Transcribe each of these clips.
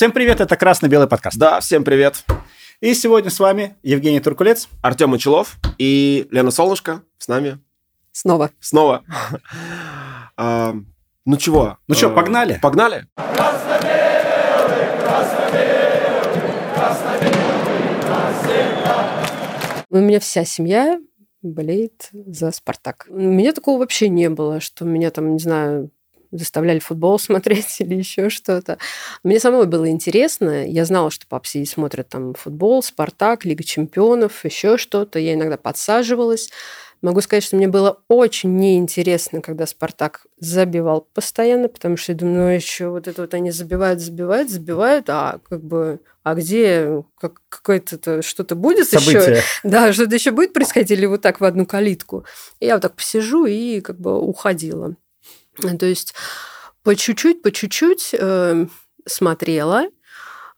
Всем привет, это «Красно-белый подкаст». Да, всем привет. И сегодня с вами Евгений Туркулец. Артем Мочелов и Лена Солнышко с нами. Снова. Снова. А, ну чего? Ну что, А, погнали? Погнали? У меня вся семья болеет за «Спартак». У меня такого вообще не было, что меня там, не знаю, заставляли футбол смотреть или еще что-то. Мне самой было интересно. Я знала, что папа сидит, смотрит там футбол, «Спартак», Лига чемпионов, еще что-то. Я иногда подсаживалась. Могу сказать, что мне было очень неинтересно, когда «Спартак» забивал постоянно, потому что я думаю, ну еще вот это вот они забивают, забивают, забивают, а как бы, а где как, какое-то что-то будет еще? Событие. Да, что-то еще будет происходить или вот так в одну калитку? И я вот так посижу и как бы уходила. То есть по чуть-чуть, по чуть-чуть э, смотрела.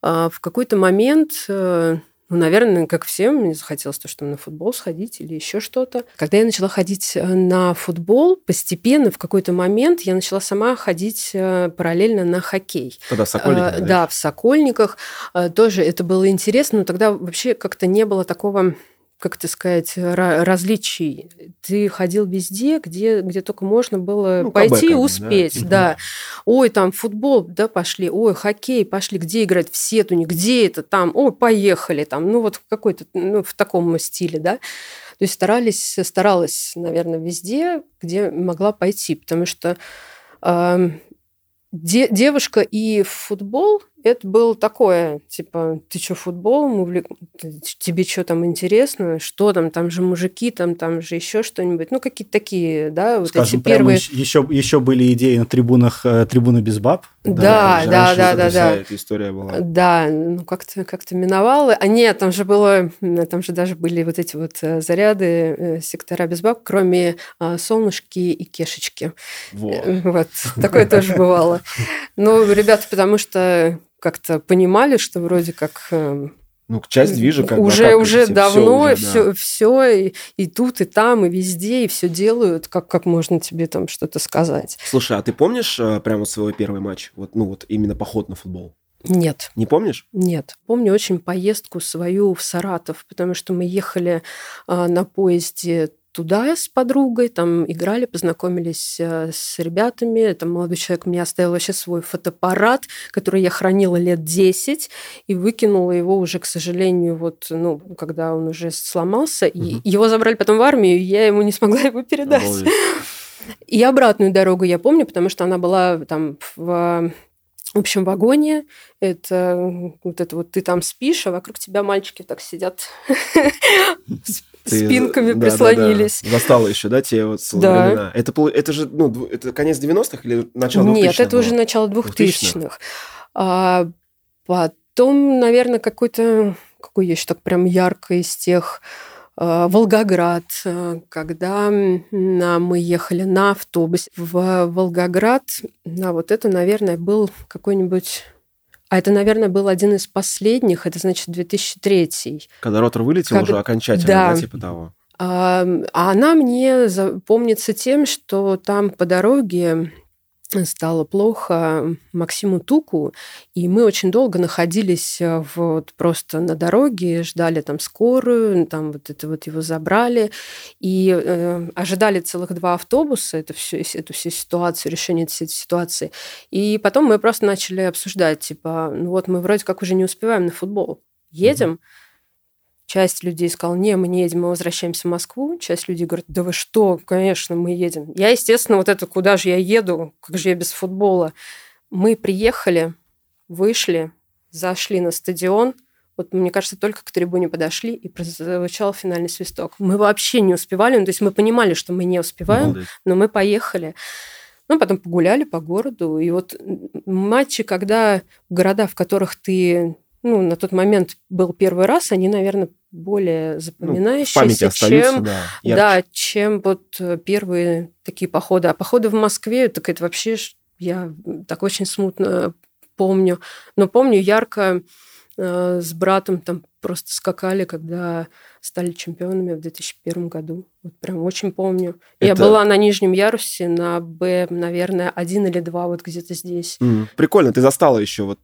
А в какой-то момент, э, ну, наверное, как всем, мне захотелось то, что на футбол сходить или еще что-то. Когда я начала ходить э, на футбол, постепенно в какой-то момент я начала сама ходить э, параллельно на хоккей. Тогда в Сокольниках, Э, да? Да, в Сокольниках. Э, Тоже это было интересно, но тогда вообще как-то не было такого как это сказать, ра- различий. Ты ходил везде, где, где только можно было Ну, пойти и да? успеть. Мгм. Да. Ой, там футбол, да, пошли. Ой, хоккей, пошли. Где играть? В Сетуне. Где это? Там. Ой, поехали. Там. Ну, вот в какой-то, ну, в таком стиле, да. То есть старались, старалась, наверное, везде, где могла пойти, потому что эм, де- девушка и футбол это было такое, типа, ты что, футболом увлек... Тебе что там интересно? Что там? Там же мужики, там, там же еще что-нибудь. Ну, какие-то такие, да, вот Скажем, эти первые... еще, еще были идеи на трибунах э, трибуны без баб. Да, да, да, да, да. эта история была. Да, ну как-то как миновало. А нет, там же было, там же даже были вот эти вот э, заряды, э, сектора без баб, кроме а, солнышки и кешечки. Во. Э, Вот, такое тоже бывало. Ну, ребята, потому что как-то понимали, что вроде как э, Ну, часть движа как уже отталкивается, уже всё давно уже, да. все все и, и тут и там и везде и все делают, как как можно тебе там что-то сказать? Слушай, а ты помнишь э, прямо свой первый матч? Вот, ну, вот именно поход на футбол. Нет. Не помнишь? Нет. Помню очень поездку свою в Саратов, потому что мы ехали а, на поезде туда с подругой, там играли, познакомились а, с ребятами. Там молодой человек мне оставил вообще свой фотоаппарат, который я хранила лет 10, и выкинула его уже, к сожалению, вот, ну, когда он уже сломался. И Мгм. его забрали потом в армию, и я ему не смогла его передать. Обалдеть. И обратную дорогу я помню, потому что она была там в общем вагоне. Это вот это вот ты там спишь, а вокруг тебя мальчики так сидят Ты- спинками да, да, прислонились. да. Застала еще, да, те вот Да. времена? Это, это же, ну, это конец 90-х или начало 2000-х Нет, это было? уже начало 2000-х. 2000-х. А потом, наверное, какой-то, какой еще так прям ярко из тех а, Волгоград, а, когда на- мы ехали на автобусе в Волгоград, а вот это, наверное, был какой-нибудь... А это, наверное, был один из последних, это значит 2003. Когда ротор вылетел Как- уже окончательно, да. да, типа того. А она мне запомнится тем, что там по дороге стало плохо Максиму Туку, и мы очень долго находились э, вот просто на дороге, ждали там скорую, там вот это вот его забрали, и э, ожидали целых два автобуса, это всю, эту всю ситуацию, решение этой ситуации. И потом мы просто начали обсуждать, типа, ну вот мы вроде как уже не успеваем на футбол, едем, Часть людей сказала, не, мы не едем, мы возвращаемся в Москву. Часть людей говорит, да вы что, конечно, мы едем. Я, естественно, вот это, куда же я еду, как же я без футбола. Мы приехали, вышли, зашли на стадион, вот, мне кажется, только к трибуне подошли, и прозвучал финальный свисток. Мы вообще не успевали, ну, то есть мы понимали, что мы не успеваем, Обалдеть. но мы поехали. Ну, потом погуляли по городу. И вот матчи, когда города, в которых ты ну, на тот момент был первый раз, они, наверное, более Ну, запоминающиеся, остаются, чем, да. да, чем вот э, первые такие походы. А походы в Москве, так это вообще я так очень смутно помню. Но помню ярко э, с братом там просто скакали, когда стали чемпионами в 2001 году. Вот прям очень помню. Я Это- была на нижнем ярусе, на Б, наверное, один или два, вот где-то здесь. Мгм. Прикольно, ты застала еще вот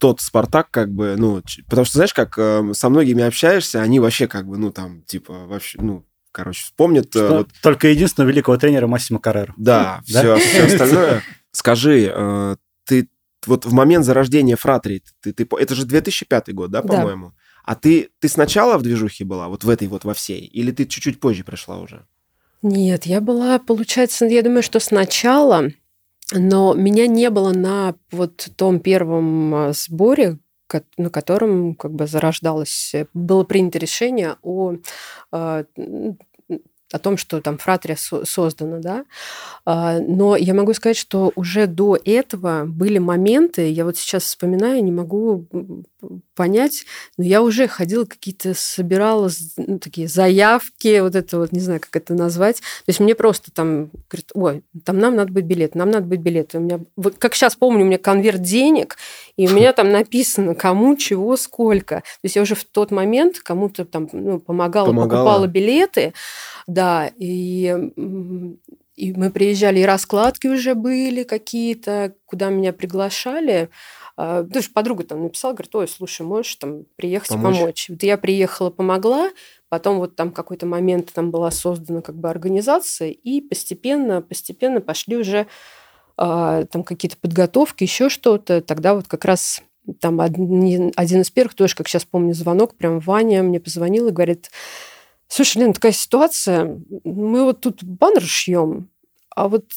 тот Спартак, как бы, ну, потому что, знаешь, как э, со многими общаешься, они вообще как бы, ну, там, типа, вообще, ну, короче, вспомнят... Что, вот... Только единственного великого тренера Массимо Каррера. Да, все, все остальное. Скажи, ты вот в момент зарождения Фратри, ты, ты, это же 2005 год, да, по-моему? Да. А ты, ты сначала в движухе была, вот в этой вот во всей, или ты чуть-чуть позже пришла уже? Нет, я была, получается, я думаю, что сначала, но меня не было на вот том первом а, сборе, на котором как бы зарождалось, было принято решение о а, о том, что там фратрия создана, да. А, но я могу сказать, что уже до этого были моменты, я вот сейчас вспоминаю, не могу понять, но я уже ходила какие-то, собирала ну, такие заявки, вот это вот, не знаю, как это назвать. То есть мне просто там говорят, ой, там нам надо быть билет, нам надо быть билет. У меня, вот как сейчас помню, у меня конверт денег, и у меня там написано, кому, чего, сколько. То есть я уже в тот момент кому-то там ну, помогала, помогала, покупала билеты, да, и и мы приезжали, и раскладки уже были какие-то, куда меня приглашали. Даже подруга там написала, говорит, ой, слушай, можешь там приехать помочь? помочь. Вот я приехала, помогла, потом вот там какой-то момент там была создана как бы организация, и постепенно, постепенно пошли уже там какие-то подготовки, еще что-то. Тогда вот как раз там один, из первых, тоже, как сейчас помню, звонок, прям Ваня мне позвонил и говорит, слушай, Лена, такая ситуация, мы вот тут баннер шьем, а вот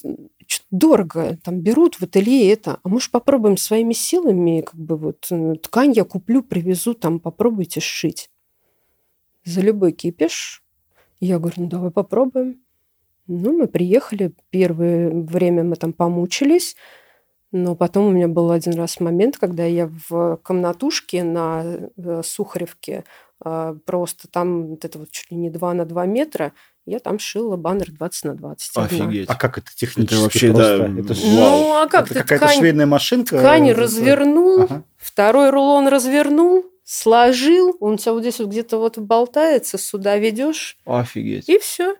дорого, там берут в ателье это, а может попробуем своими силами, как бы вот э, ткань я куплю, привезу, там попробуйте сшить. За любой кипиш. Я говорю, ну давай попробуем. Ну, мы приехали, первое время мы там помучились, но потом у меня был один раз момент, когда я в комнатушке на э, Сухаревке а, просто там вот это вот чуть ли не 2 на 2 метра, я там шила баннер 20 на 20. Офигеть. А как это технически это вообще, просто? Да, это ж... Ну, а как это какая-то ткань, швейная машинка? Ткань развернул, ага. второй рулон развернул, сложил, он у тебя вот здесь вот где-то вот болтается, сюда ведешь. Офигеть. И все.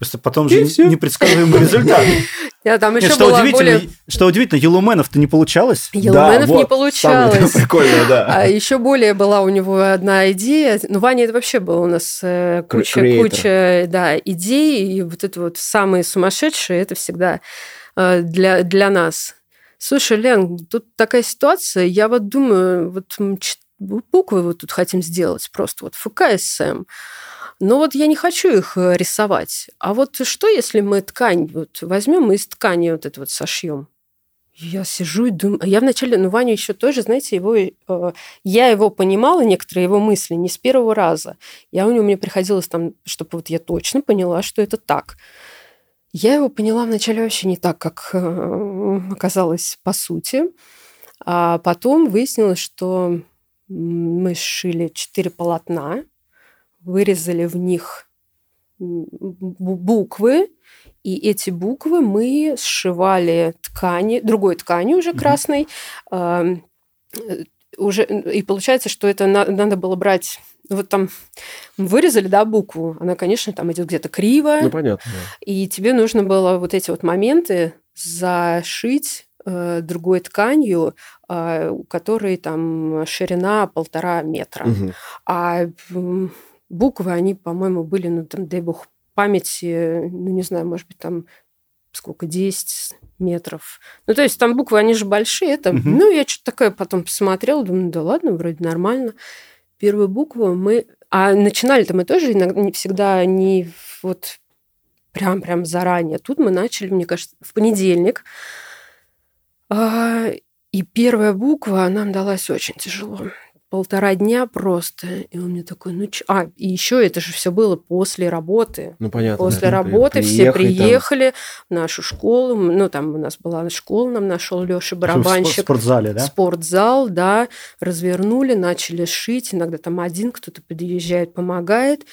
Просто потом же все. непредсказуемый результат. Я там еще что, удивительно, более... что удивительно, Елуменов-то не получалось. Елуменов да, не вот, получалось. Прикольно, да. А еще более была у него одна идея. Ну, Ваня, это вообще было у нас э, куча, куча да, идей. И вот это вот самые сумасшедшие, это всегда э, для, для нас. Слушай, Лен, тут такая ситуация. Я вот думаю, вот буквы вот тут хотим сделать просто. Вот ФКСМ. Но вот я не хочу их э, рисовать. А вот что, если мы ткань вот возьмем и из ткани вот это вот сошьем? Я сижу и думаю, я вначале, ну, Ваню еще тоже, знаете, его, э, я его понимала, некоторые его мысли, не с первого раза. Я у него, мне приходилось там, чтобы вот я точно поняла, что это так. Я его поняла вначале вообще не так, как э, оказалось по сути. А потом выяснилось, что мы сшили четыре полотна, вырезали в них буквы, и эти буквы мы сшивали ткани, другой тканью уже красной, mm-hmm. э, уже, и получается, что это на, надо было брать вот там вырезали, да, букву, она, конечно, там идет где-то криво. Ну, понятно. И тебе нужно было вот эти вот моменты зашить э, другой тканью, э, у которой там ширина полтора метра. Угу. А буквы, они, по-моему, были, ну, там, дай бог памяти, ну, не знаю, может быть, там сколько, 10 метров. Ну, то есть там буквы, они же большие. Это, угу. Ну, я что-то такое потом посмотрела, думаю, да ладно, вроде нормально. Первую букву мы... А начинали-то мы тоже иногда не всегда не вот прям-прям заранее. Тут мы начали, мне кажется, в понедельник. А, и первая буква нам далась очень тяжело полтора дня просто. И он мне такой, ну ч... А, и еще это же все было после работы. Ну, понятно. После да, работы все приехали там. в нашу школу. Ну, там у нас была школа, нам нашел Леша барабанщик. В спортзале, да? Спортзал, да. Развернули, начали шить. Иногда там один кто-то подъезжает, помогает.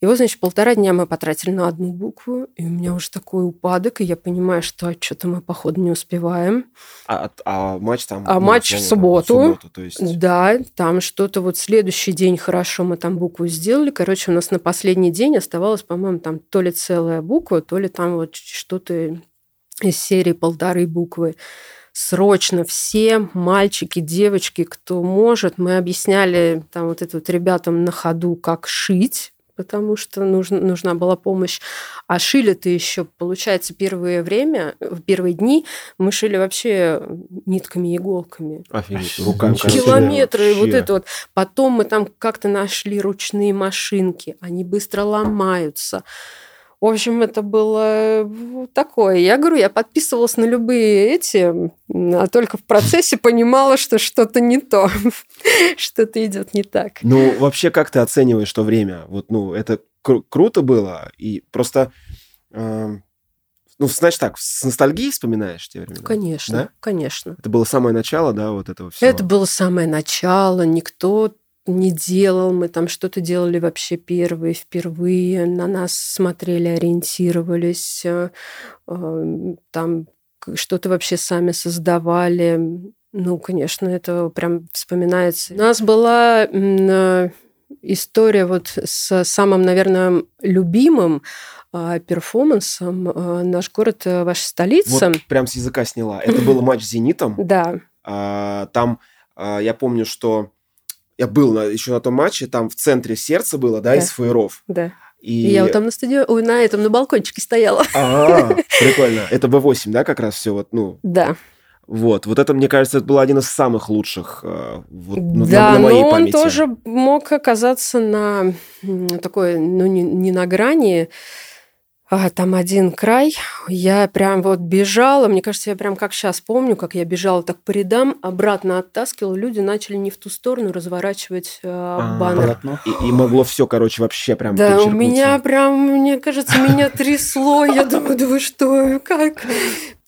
И вот, значит, полтора дня мы потратили на одну букву, и у меня уже такой упадок, и я понимаю, что что-то мы, походу, не успеваем. А, а матч там? А ну, матч в субботу. В субботу то есть... Да, там что-то вот следующий день хорошо мы там букву сделали. Короче, у нас на последний день оставалось, по-моему, там то ли целая буква, то ли там вот что-то из серии полторы буквы. срочно все мальчики, девочки, кто может, мы объясняли там вот это вот ребятам на ходу, как шить, потому что нужна, нужна была помощь. А шили-то еще, получается, первое время, в первые дни мы шили вообще нитками и иголками. Офигеть, руками. Километры, вообще. вот это вот. Потом мы там как-то нашли ручные машинки, они быстро ломаются. В общем, это было такое. Я говорю, я подписывалась на любые эти, а только в процессе понимала, что что-то не то, что-то идет не так. Ну, вообще, как ты оцениваешь то время? Вот, ну, это кру- круто было, и просто... Э, ну, значит так, с ностальгией вспоминаешь те времена? Конечно, да? конечно. Это было самое начало, да, вот этого всего? Это было самое начало. Никто не делал, мы там что-то делали вообще первые, впервые, на нас смотрели, ориентировались, э, э, там что-то вообще сами создавали. Ну, конечно, это прям вспоминается. У нас была э, история вот с самым, наверное, любимым перформансом «Наш город, ваша столица». Вот прям с языка сняла. Это был матч с «Зенитом». Да. А, там я помню, что я был на, еще на том матче, там в центре сердца было, да, да. из фуеров. Да. И... и я вот там на стадионе, ой, на этом, на балкончике стояла. А, прикольно. Это Б8, да, как раз все вот, ну... Да. Вот, вот это, мне кажется, это был один из самых лучших э, вот, ну, да, на, на моей но он тоже мог оказаться на такой, ну, не, не на грани, там один край, я прям вот бежала, мне кажется, я прям как сейчас помню, как я бежала так по рядам, обратно оттаскивала, люди начали не в ту сторону разворачивать э, баннер. И, и могло все, короче, вообще прям Да, у меня прям, мне кажется, меня трясло, я думаю, да вы что, как?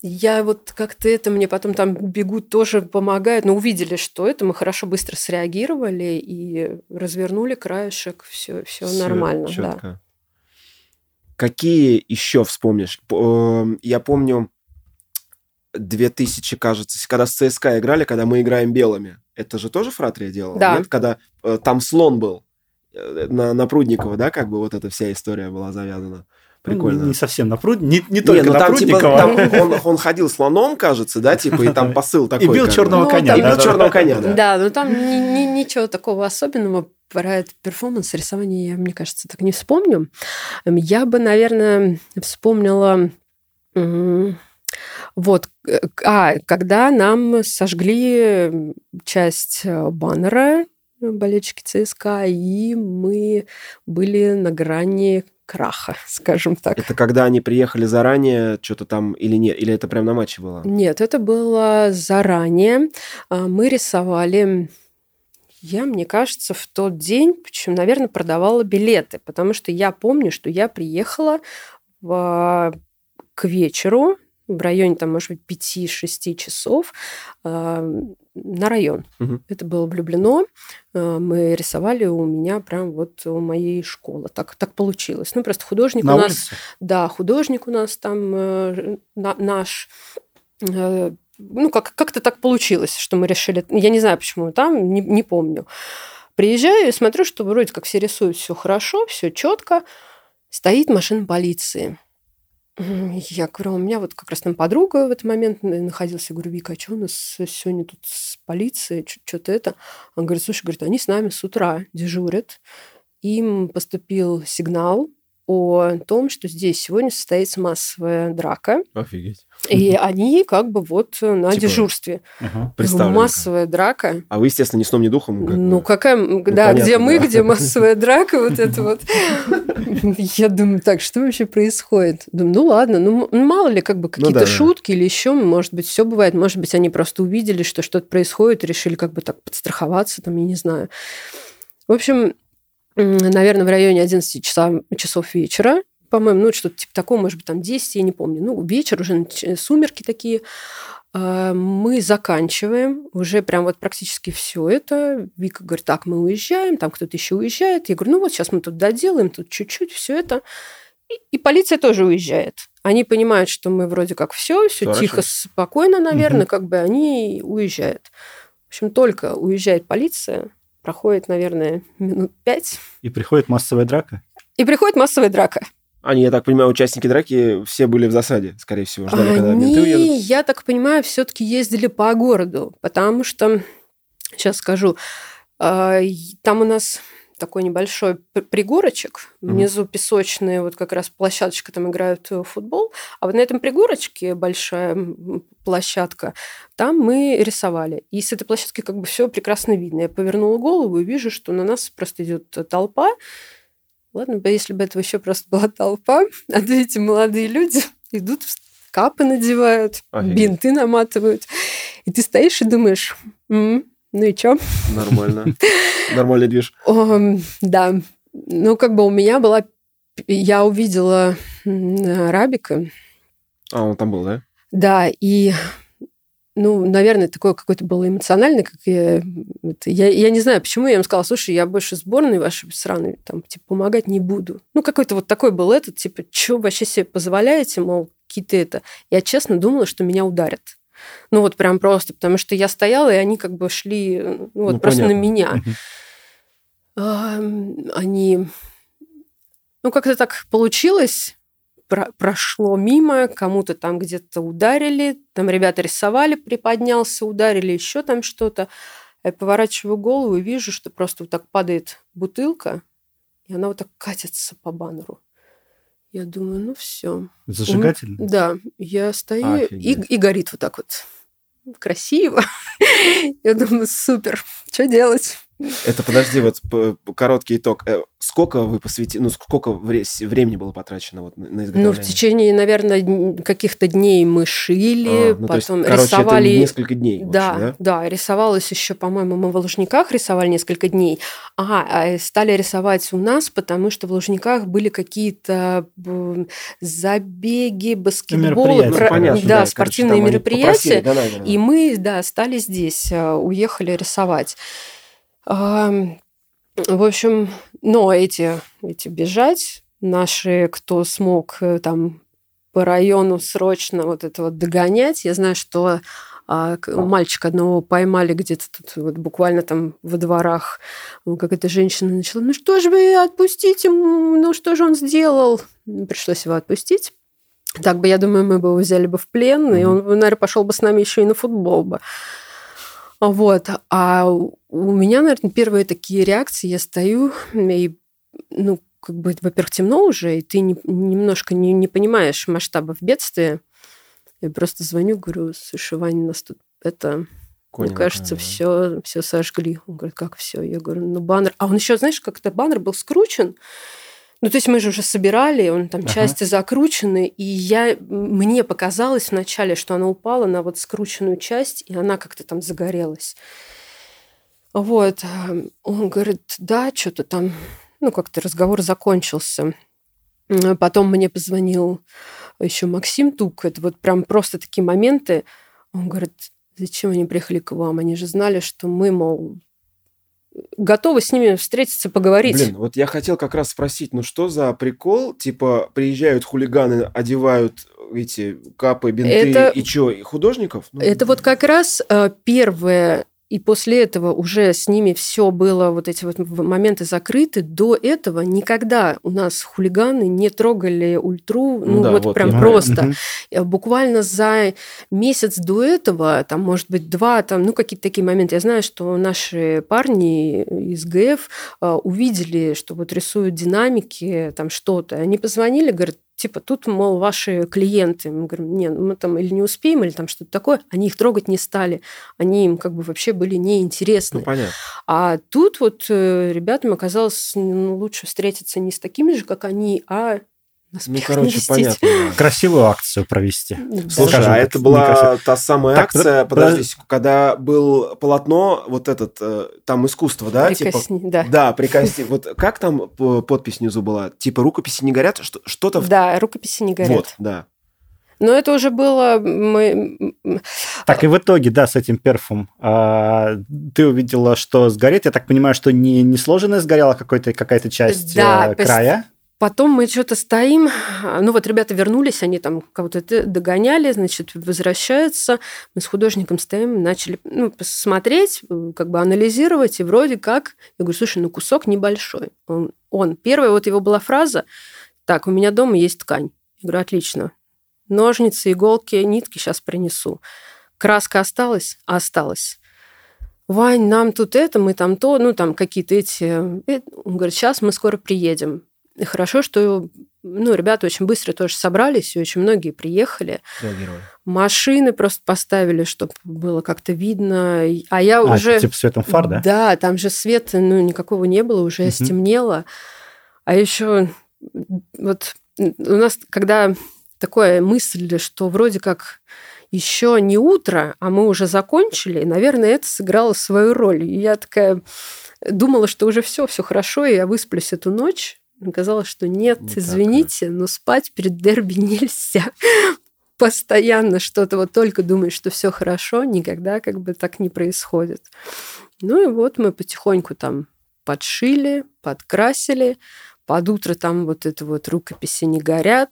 Я вот как-то это мне потом там бегут тоже помогают, но увидели, что это, мы хорошо быстро среагировали и развернули краешек, все, все нормально, чётко. да. Какие еще вспомнишь? Эм, я помню 2000, кажется, когда с ЦСКА играли, когда мы играем белыми. Это же тоже Фратрия делала? Да. Нет? Когда э, там слон был э, на, на Прудникова, да, как бы вот эта вся история была завязана. Прикольно. Ну, не совсем на пруд, не, не только не, ну, на там, типа, там он, он ходил слоном, кажется, да, типа, и там посыл такой. И бил черного коня. И бил черного коня, да. Да, но там ничего такого особенного про этот перформанс рисования я, мне кажется, так не вспомню. Я бы, наверное, вспомнила... Вот, а, когда нам сожгли часть э, баннера болельщики ЦСКА, и мы были на грани краха, скажем так. Это когда они приехали заранее, что-то там или нет? Или это прям на матче было? Нет, это было заранее. А, мы рисовали я, мне кажется, в тот день, почему, наверное, продавала билеты, потому что я помню, что я приехала в, к вечеру, в районе, там, может быть, 5-6 часов э, на район. Угу. Это было влюблено. Э, мы рисовали у меня прям вот у моей школы. Так, так получилось. Ну, просто художник на у нас... Улице? Да, художник у нас там э, на, наш э, ну, как- как-то так получилось, что мы решили, я не знаю, почему там, не, не помню. Приезжаю и смотрю, что вроде как все рисуют, все хорошо, все четко. Стоит машина полиции. Я говорю, «А у меня вот как раз там подруга в этот момент находилась. Я говорю, Вика, а что у нас сегодня тут с полицией, что-то это? Он говорит, слушай, говорит, они с нами с утра дежурят. Им поступил сигнал о том, что здесь сегодня состоится массовая драка. Офигеть. И они как бы вот на типа, дежурстве. Угу. Массовая драка. А вы, естественно, ни сном, ни духом? Как ну, какая... Ну, да, понятно, где мы, да. где массовая драка, вот это вот. Я думаю, так, что вообще происходит? Думаю, ну ладно, ну мало ли как бы ну какие-то шутки или еще, может быть, все бывает. Может быть, они просто увидели, что что-то происходит, решили как бы так подстраховаться, там, я не знаю. В общем, наверное, в районе 11 часа, часов вечера, по-моему, ну, что-то типа такого, может быть, там 10, я не помню. Ну, вечер, уже сумерки такие. А, мы заканчиваем уже прям вот практически все это. Вика говорит, так, мы уезжаем, там кто-то еще уезжает. Я говорю, ну вот сейчас мы тут доделаем, тут чуть-чуть, все это. И, и полиция тоже уезжает. Они понимают, что мы вроде как все, все тихо, спокойно, наверное, угу. как бы они уезжают. В общем, только уезжает полиция, проходит, наверное, минут пять. И приходит массовая драка? И приходит массовая драка. Они, я так понимаю, участники драки все были в засаде, скорее всего, ждали, Они, когда менты уедут. я так понимаю, все-таки ездили по городу, потому что, сейчас скажу, а, там у нас такой небольшой пригорочек, внизу песочная вот как раз площадочка, там играют в футбол, а вот на этом пригорочке большая площадка, там мы рисовали. И с этой площадки как бы все прекрасно видно. Я повернула голову и вижу, что на нас просто идет толпа. Ладно бы, если бы это еще просто была толпа, а то эти молодые люди идут, капы надевают, Офигеть. бинты наматывают. И ты стоишь и думаешь, м-м, ну и чё? Нормально. Нормальный движ. Да. Ну, как бы у меня была... Я увидела Рабика. А, он там был, да? Да, и ну, наверное, такое какое-то было эмоциональное, как я, это, я, я не знаю, почему я им сказала, слушай, я больше сборной вашей сраной, там, типа, помогать не буду. Ну, какой-то вот такой был этот, типа, что вообще себе позволяете, мол, какие-то это. Я честно думала, что меня ударят. Ну вот прям просто, потому что я стояла, и они как бы шли ну, вот ну, просто понятно. на меня. Угу. Они... Ну, как-то так получилось, про прошло мимо, кому-то там где-то ударили, там ребята рисовали, приподнялся, ударили еще там что-то. Я поворачиваю голову и вижу, что просто вот так падает бутылка, и она вот так катится по баннеру. Я думаю, ну все. Зажигательно? Да, я стою и, и горит вот так вот красиво. я думаю, супер, что делать? Это, подожди, вот короткий итог. Э, сколько вы посвятили, ну, сколько времени было потрачено вот на изготовление? Ну, в течение, наверное, каких-то дней мы шили, а, ну, потом есть, короче, рисовали... Это несколько дней. Да, да, да, рисовалось еще, по-моему, мы в Лужниках рисовали несколько дней. Ага, а стали рисовать у нас, потому что в Лужниках были какие-то забеги, баскетбол. Про... Ну, понятно, да, да, спортивные короче, мероприятия. Да, да, да. И мы, да, стали здесь, э, уехали рисовать. В общем, но эти, эти бежать, наши, кто смог э, там по району срочно вот это вот догонять, я знаю, что а, мальчика одного поймали где-то тут вот буквально там во дворах. Какая-то женщина начала, ну что же вы отпустите, ну что же он сделал? Пришлось его отпустить. Так бы, я думаю, мы бы его взяли бы в плен, mm-hmm. и он, наверное, пошел бы с нами еще и на футбол бы. Вот. А у меня, наверное, первые такие реакции, я стою и, ну, как бы, во-первых, темно уже, и ты не, немножко не, не понимаешь масштабов бедствия. Я просто звоню, говорю, слушай, Ваня, нас тут это... Конь, Мне кажется, все, все сожгли. Он говорит, как все? Я говорю, ну баннер. А он еще, знаешь, как-то баннер был скручен, ну, то есть мы же уже собирали, он там ага. части закручены, и я, мне показалось вначале, что она упала на вот скрученную часть, и она как-то там загорелась. Вот. Он говорит, да, что-то там, ну, как-то разговор закончился. Потом мне позвонил еще Максим Тук. Это вот прям просто такие моменты. Он говорит, зачем они приехали к вам? Они же знали, что мы, мол, готовы с ними встретиться, поговорить. Блин, вот я хотел как раз спросить, ну что за прикол? Типа, приезжают хулиганы, одевают эти капы, бинты это, и что, художников? Ну, это вот как раз э, первое и после этого уже с ними все было, вот эти вот моменты закрыты. До этого никогда у нас хулиганы не трогали ультру, ну, ну да, вот, вот прям просто. Угу. Буквально за месяц до этого, там, может быть, два, там, ну, какие-то такие моменты. Я знаю, что наши парни из ГФ э, увидели, что вот рисуют динамики, там что-то. Они позвонили, говорят, типа, тут, мол, ваши клиенты. Мы говорим, нет, мы там или не успеем, или там что-то такое. Они их трогать не стали. Они им как бы вообще были неинтересны. Ну, понятно. А тут вот э, ребятам оказалось ну, лучше встретиться не с такими же, как они, а ну, короче, понятно. Красивую акцию провести. Слушай, Скажем, а это была та самая так, акция, про... подожди, когда был полотно, вот этот, э, там искусство, да? Прикосни, типа, да. Да, прикосни. Вот как там подпись внизу была? Типа рукописи не горят? Что-то... Да, рукописи не горят. Вот, да. Но это уже было... Мы... Так, и в итоге, да, с этим перфом а, ты увидела, что сгорит. Я так понимаю, что не, не сложенная сгорела какая-то часть да, э, края? Потом мы что-то стоим, ну вот ребята вернулись, они там кого-то догоняли, значит, возвращаются. Мы с художником стоим, начали ну, смотреть, как бы анализировать, и вроде как... Я говорю, слушай, ну кусок небольшой. Он, он первая вот его была фраза, Так, у меня дома есть ткань. Я говорю, отлично. Ножницы, иголки, нитки сейчас принесу. Краска осталась? Осталась. Вань, нам тут это, мы там то, ну, там какие-то эти... Э, он говорит, сейчас мы скоро приедем. И хорошо, что ну, ребята очень быстро тоже собрались, и очень многие приехали. Машины просто поставили, чтобы было как-то видно. А я а, уже... типа светом фар, да? Да, там же света ну, никакого не было, уже угу. стемнело. А еще вот у нас, когда такая мысль, что вроде как еще не утро, а мы уже закончили, наверное, это сыграло свою роль. И я такая думала, что уже все, все хорошо, и я высплюсь эту ночь. Оказалось, что нет, не извините, но спать перед дерби нельзя. Постоянно что-то вот только думаешь, что все хорошо, никогда как бы так не происходит. Ну и вот мы потихоньку там подшили, подкрасили, под утро там вот это вот рукописи не горят.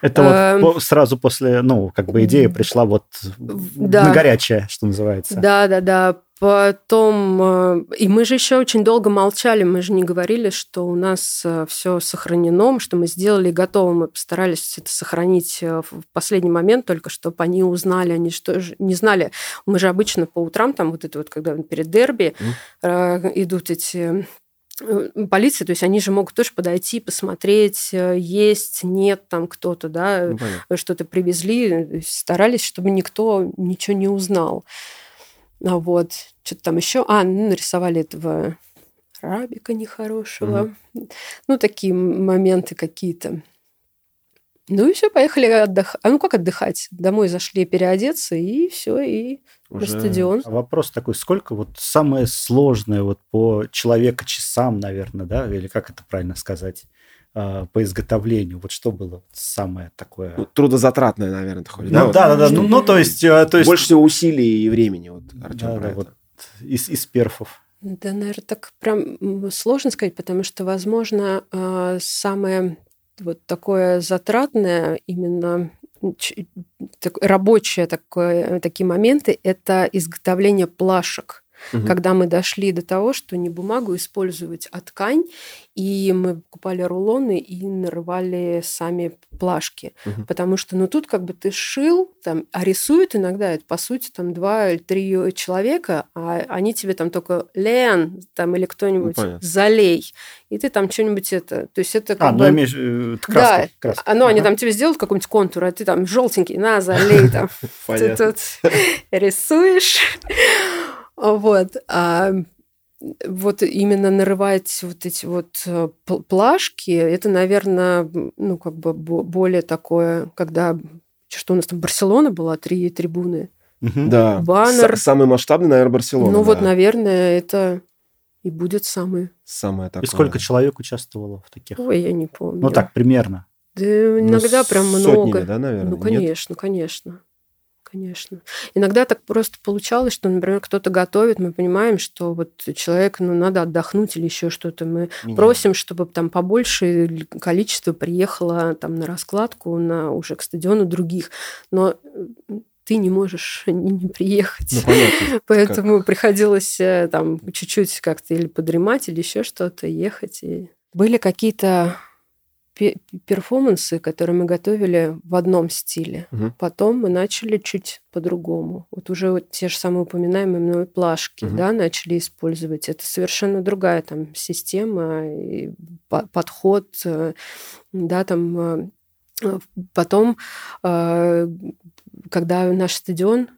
Это вот эм, сразу после, ну, как бы идея пришла вот да. на горячее, что называется. Да, да, да. Потом, э, и мы же еще очень долго молчали, мы же не говорили, что у нас э, все сохранено, что мы сделали готово, мы постарались это сохранить э, в последний момент, только чтобы они узнали, они что не знали. Мы же обычно по утрам, там вот это вот, когда перед дерби mm. идут эти полиции, то есть они же могут тоже подойти, посмотреть, есть, нет там кто-то, да, ну, что-то привезли, старались, чтобы никто ничего не узнал. А вот, что-то там еще. А, ну, нарисовали этого рабика нехорошего. Угу. Ну, такие моменты какие-то. Ну и все, поехали отдыхать. А ну как отдыхать? Домой зашли переодеться, и все, и Уже... на стадион. А вопрос такой, сколько вот самое сложное вот по человека часам, наверное, да, или как это правильно сказать? А, по изготовлению? Вот что было самое такое? Ну, трудозатратное, наверное, ты хочешь, ну, да? Да, да, да. Ну, ну, то есть... А, то есть... Больше всего усилий и времени, вот, Артем, да, да, вот из, из перфов. Да, наверное, так прям сложно сказать, потому что, возможно, а, самое вот такое затратное именно рабочие такое, такие моменты – это изготовление плашек угу. когда мы дошли до того, что не бумагу использовать, а ткань, и мы покупали рулоны и нарывали сами плашки. Угу. Потому что, ну, тут как бы ты шил, там, а рисуют иногда, это, по сути, там, два или три человека, а они тебе там только Лен, там, или кто-нибудь ну, залей, и ты там что-нибудь это... То есть это как а, ну, бы... ну, имеешь э, краска, да, краска. А, ну, ага. они там тебе сделают какой-нибудь контур, а ты там желтенький, на, залей там. Ты тут рисуешь. Вот. А вот именно нарывать вот эти вот э, плашки, это, наверное, ну, как бы более такое, когда... Что у нас там, Барселона была, три трибуны. Да. Баннер. самый масштабный, наверное, Барселона. Ну, да. вот, наверное, это и будет самый. Самое такое. И сколько человек участвовало в таких? Ой, я не помню. Ну, так, примерно. Да, иногда ну, прям много. Сотнями, да, наверное? Ну, конечно, Нет? конечно конечно. Иногда так просто получалось, что, например, кто-то готовит, мы понимаем, что вот человек, ну, надо отдохнуть или еще что-то. Мы Меня. просим, чтобы там побольше количество приехало там на раскладку, на уже к стадиону других. Но ты не можешь не, не приехать. Ну, понятно. Поэтому как? приходилось э, там чуть-чуть как-то или подремать, или еще что-то, ехать. И... Были какие-то перформансы, которые мы готовили в одном стиле. Угу. Потом мы начали чуть по-другому. Вот уже вот те же самые упоминаемые мной плашки, угу. да, начали использовать. Это совершенно другая там система, и подход, э, да, там э, Потом, э, когда наш стадион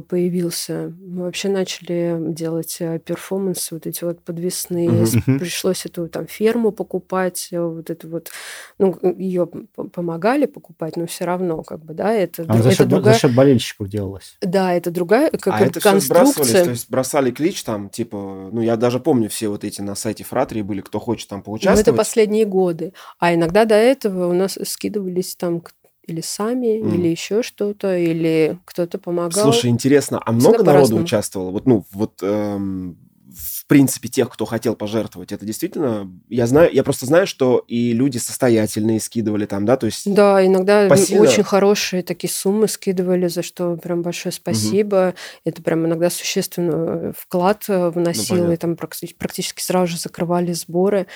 появился. Мы вообще начали делать э, перформансы, вот эти вот подвесные. Uh-huh. Пришлось эту там ферму покупать, э, вот это вот, ну, ее помогали покупать, но все равно, как бы, да, это, а это за, счет, другая... за счет болельщиков делалось. Да, это другая как а это конструкция. то есть бросали клич там, типа, ну, я даже помню все вот эти на сайте Фратрии были, кто хочет там поучаствовать. Ну, это последние годы. А иногда до этого у нас скидывались там или сами, mm. или еще что-то, или кто-то помогал. Слушай, интересно, а много народу участвовало? Вот, ну, вот эм, в принципе тех, кто хотел пожертвовать, это действительно, я знаю, я просто знаю, что и люди состоятельные скидывали там, да, то есть. Да, иногда посильно... очень хорошие такие суммы скидывали, за что прям большое спасибо. Угу. Это прям иногда существенно вклад э, вносил, ну, и там практически сразу же закрывали сборы.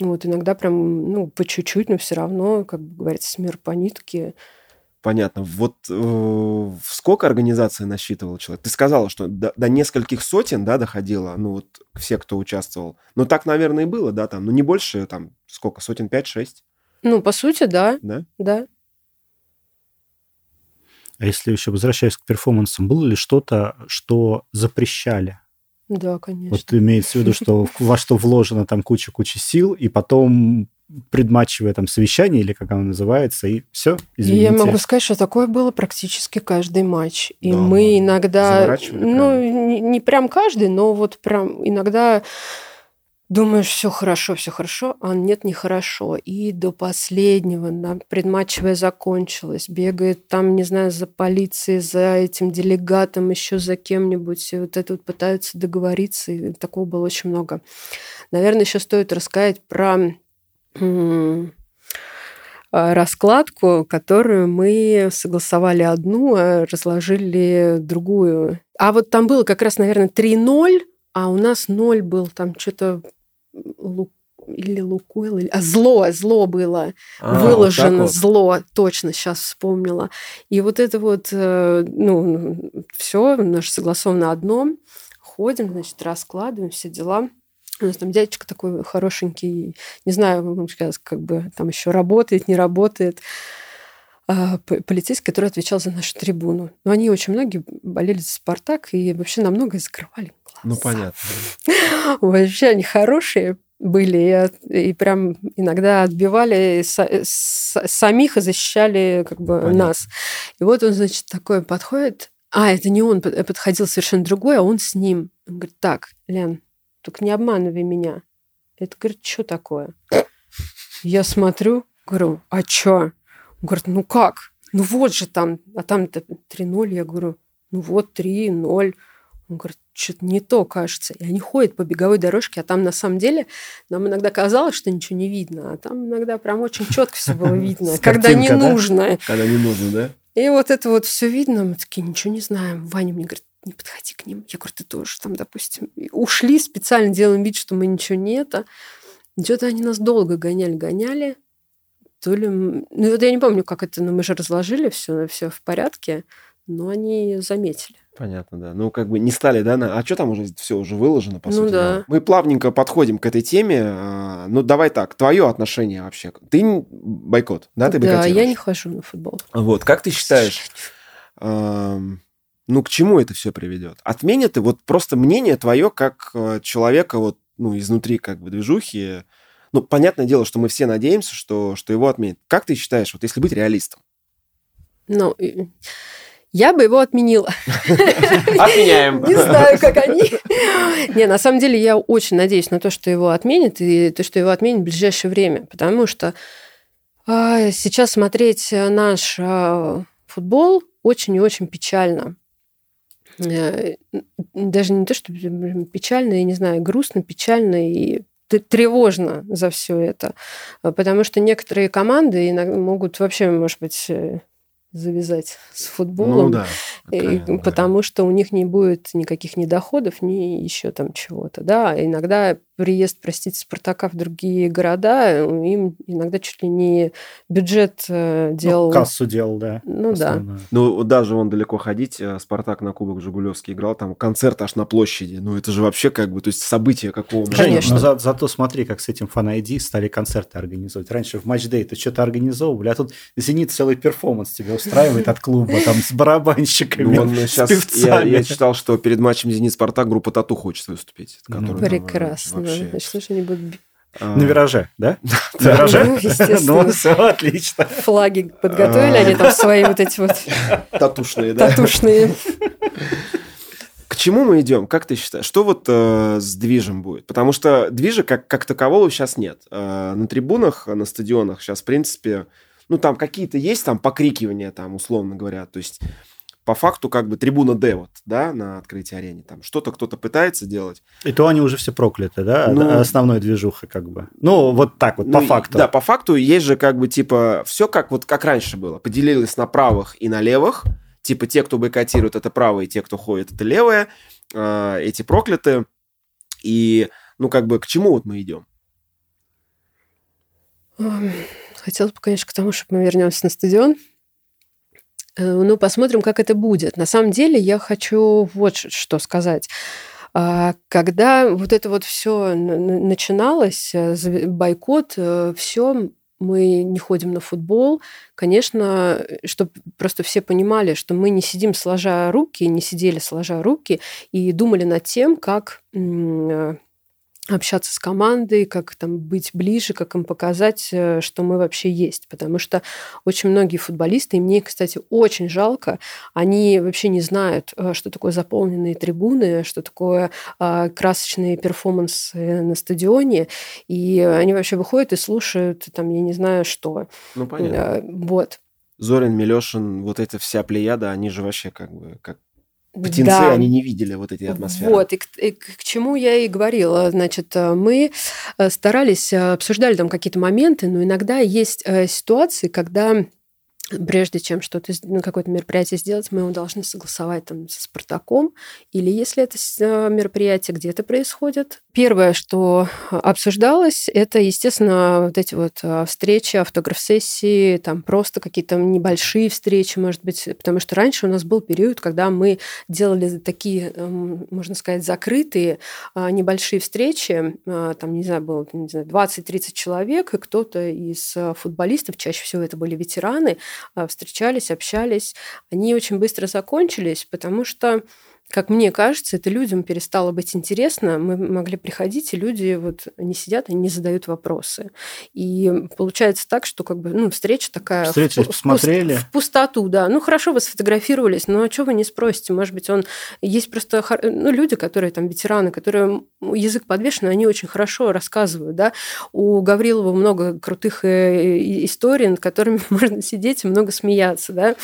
Вот иногда прям, ну, по чуть-чуть, но все равно, как бы говорится, с мир по нитке. Понятно. Вот э, сколько организация насчитывала человек? Ты сказала, что до, до нескольких сотен, да, доходило, ну вот все, кто участвовал. Ну так, наверное, и было, да, там, ну не больше, там, сколько, сотен пять-шесть? Ну, по сути, да. Да? Да. А если еще возвращаясь к перформансам, было ли что-то, что запрещали? Да, конечно. Вот имеется в виду, что во что вложено там куча-куча сил, и потом предматчевое там совещание, или как оно называется, и все, извините. Я могу сказать, что такое было практически каждый матч. И да, мы иногда... Ну, не, не прям каждый, но вот прям иногда думаешь, все хорошо, все хорошо, а нет, нехорошо. И до последнего на предматчевое закончилось. Бегает там, не знаю, за полицией, за этим делегатом, еще за кем-нибудь. И вот это вот пытаются договориться. И такого было очень много. Наверное, еще стоит рассказать про раскладку, которую мы согласовали одну, а разложили другую. А вот там было как раз, наверное, 3-0, а у нас 0 был, там что-то или Лукойл, или... а зло, зло было а, выложено, вот зло, точно сейчас вспомнила. И вот это вот, э, ну, все, наше согласовано одном, ходим, значит, раскладываем все дела. У нас там дядечка такой хорошенький, не знаю, сейчас как бы там еще работает, не работает, а, полицейский, который отвечал за нашу трибуну. Но они очень многие болели за «Спартак» и вообще намного закрывали глаза. Ну, понятно. Вообще они хорошие были и, и прям иногда отбивали самих и защищали как бы понятно. нас. И вот он, значит, такой подходит, а, это не он подходил совершенно другой, а он с ним. Он говорит, так, Лен, только не обманывай меня. Это, говорит, что такое? Я смотрю, говорю, а что? Он говорит, ну как? Ну вот же там, а там-то 3-0. Я говорю, ну вот 3-0. Он говорит, что-то не то, кажется. И они ходят по беговой дорожке, а там на самом деле нам иногда казалось, что ничего не видно, а там иногда прям очень четко все было видно, когда не нужно. Когда не нужно, да? И вот это вот все видно, мы такие, ничего не знаем. Ваня мне говорит, не подходи к ним. Я говорю, ты тоже там, допустим, ушли, специально делаем вид, что мы ничего не это. Что-то они нас долго гоняли, гоняли. То ли... Ну, вот я не помню, как это, но мы же разложили все, все в порядке, но они заметили. Понятно, да. Ну, как бы не стали, да, на... а что там уже все уже выложено, по ну, сути? Да. Мы плавненько подходим к этой теме. А, ну, давай так, твое отношение вообще. Ты бойкот, да, ты Да, я не хожу на футбол. Вот, как ты считаешь, ну, к чему это все приведет? Отменят и вот просто мнение твое как э, человека вот, ну, изнутри как бы движухи. Ну, понятное дело, что мы все надеемся, что, что его отменят. Как ты считаешь, вот если быть реалистом? Ну, я бы его отменила. Отменяем. Не знаю, как они. Не, на самом деле я очень надеюсь на то, что его отменят, и то, что его отменят в ближайшее время, потому что а, сейчас смотреть наш а, футбол очень и очень печально. Э, даже не то, что печально, я не знаю, грустно, печально и тревожно за все это. Потому что некоторые команды могут вообще, может быть, э, завязать с футболом, ну, да. и, потому что у них не будет никаких недоходов, ни еще там чего-то. Да, иногда приезд, простите, Спартака в другие города, им иногда чуть ли не бюджет э, ну, делал. Ну, кассу делал, да. Ну да. Ну даже он далеко ходить, э, Спартак на Кубок Жигулевский играл, там концерт аж на площади. Ну это же вообще как бы, то есть событие какого Конечно. Но за, зато смотри, как с этим фан стали концерты организовывать. Раньше в matchday ты что-то организовывали, а тут «Зенит» целый перформанс тебе устраивает от клуба, там с барабанщиками, ну, с певцами. Я, я читал, что перед матчем «Зенит-Спартак» группа «Тату» хочет выступить. Ну, прекрасно вообще. Значит, что они будут... На вираже, да? На вираже? Ну, ну, все, отлично. Флаги подготовили, они там свои вот эти вот... Татушные, да? Татушные. К чему мы идем? Как ты считаешь? Что вот э, с движем будет? Потому что движа как, как такового сейчас нет. Э, на трибунах, на стадионах сейчас, в принципе, ну, там какие-то есть там покрикивания, там, условно говоря. То есть по факту как бы трибуна Д вот, да, на открытии арене. Там что-то кто-то пытается делать. И то они уже все прокляты, да, ну, основной движуха как бы. Ну, вот так вот, ну, по факту. Да, по факту есть же как бы типа все как вот как раньше было. Поделилось на правых и на левых. Типа те, кто бойкотирует, это правые, те, кто ходит, это левые. Э, эти прокляты. И, ну, как бы к чему вот мы идем? Хотелось бы, конечно, к тому, чтобы мы вернемся на стадион. Э, ну, посмотрим, как это будет. На самом деле, я хочу вот что сказать. А, когда вот это вот все начиналось, э, бойкот, э, все, мы не ходим на футбол. Конечно, чтобы просто все понимали, что мы не сидим сложа руки, не сидели сложа руки и думали над тем, как общаться с командой, как там быть ближе, как им показать, э, что мы вообще есть. Потому что очень многие футболисты, и мне, кстати, очень жалко, они вообще не знают, э, что такое заполненные трибуны, что такое а, красочные перформансы на стадионе, и они вообще выходят и слушают, там, я не знаю, что. Ну, понятно. Вот. Зорин, Милешин, вот эта вся плеяда, они же вообще как бы как птенцы, да. они не видели вот эти атмосферы. Вот, и к, и к чему я и говорила. Значит, э, мы э, старались, э, обсуждали там какие-то моменты, но иногда есть ситуации, когда прежде чем что-то, ну, какое-то мероприятие сделать, мы его должны согласовать там со Спартаком, или если это э, мероприятие где-то происходит. Первое, что обсуждалось, это, естественно, вот эти вот э, встречи, автограф-сессии, там просто какие-то небольшие встречи, может быть, потому что раньше у нас был период, когда мы делали такие, эм, можно сказать, закрытые э, небольшие встречи, там, не знаю, было, не знаю, 20-30 человек, и кто-то из футболистов, чаще всего это были ветераны, встречались, общались. Они очень быстро закончились, потому что как мне кажется, это людям перестало быть интересно. Мы могли приходить, и люди вот не сидят и не задают вопросы. И получается так, что как бы ну, встреча такая... Встреча, в, посмотрели. В, пустоту, да. Ну, хорошо, вы сфотографировались, но что вы не спросите? Может быть, он... Есть просто ну, люди, которые там ветераны, которые язык подвешен, они очень хорошо рассказывают, да. У Гаврилова много крутых э, историй, над которыми можно сидеть и много смеяться, да.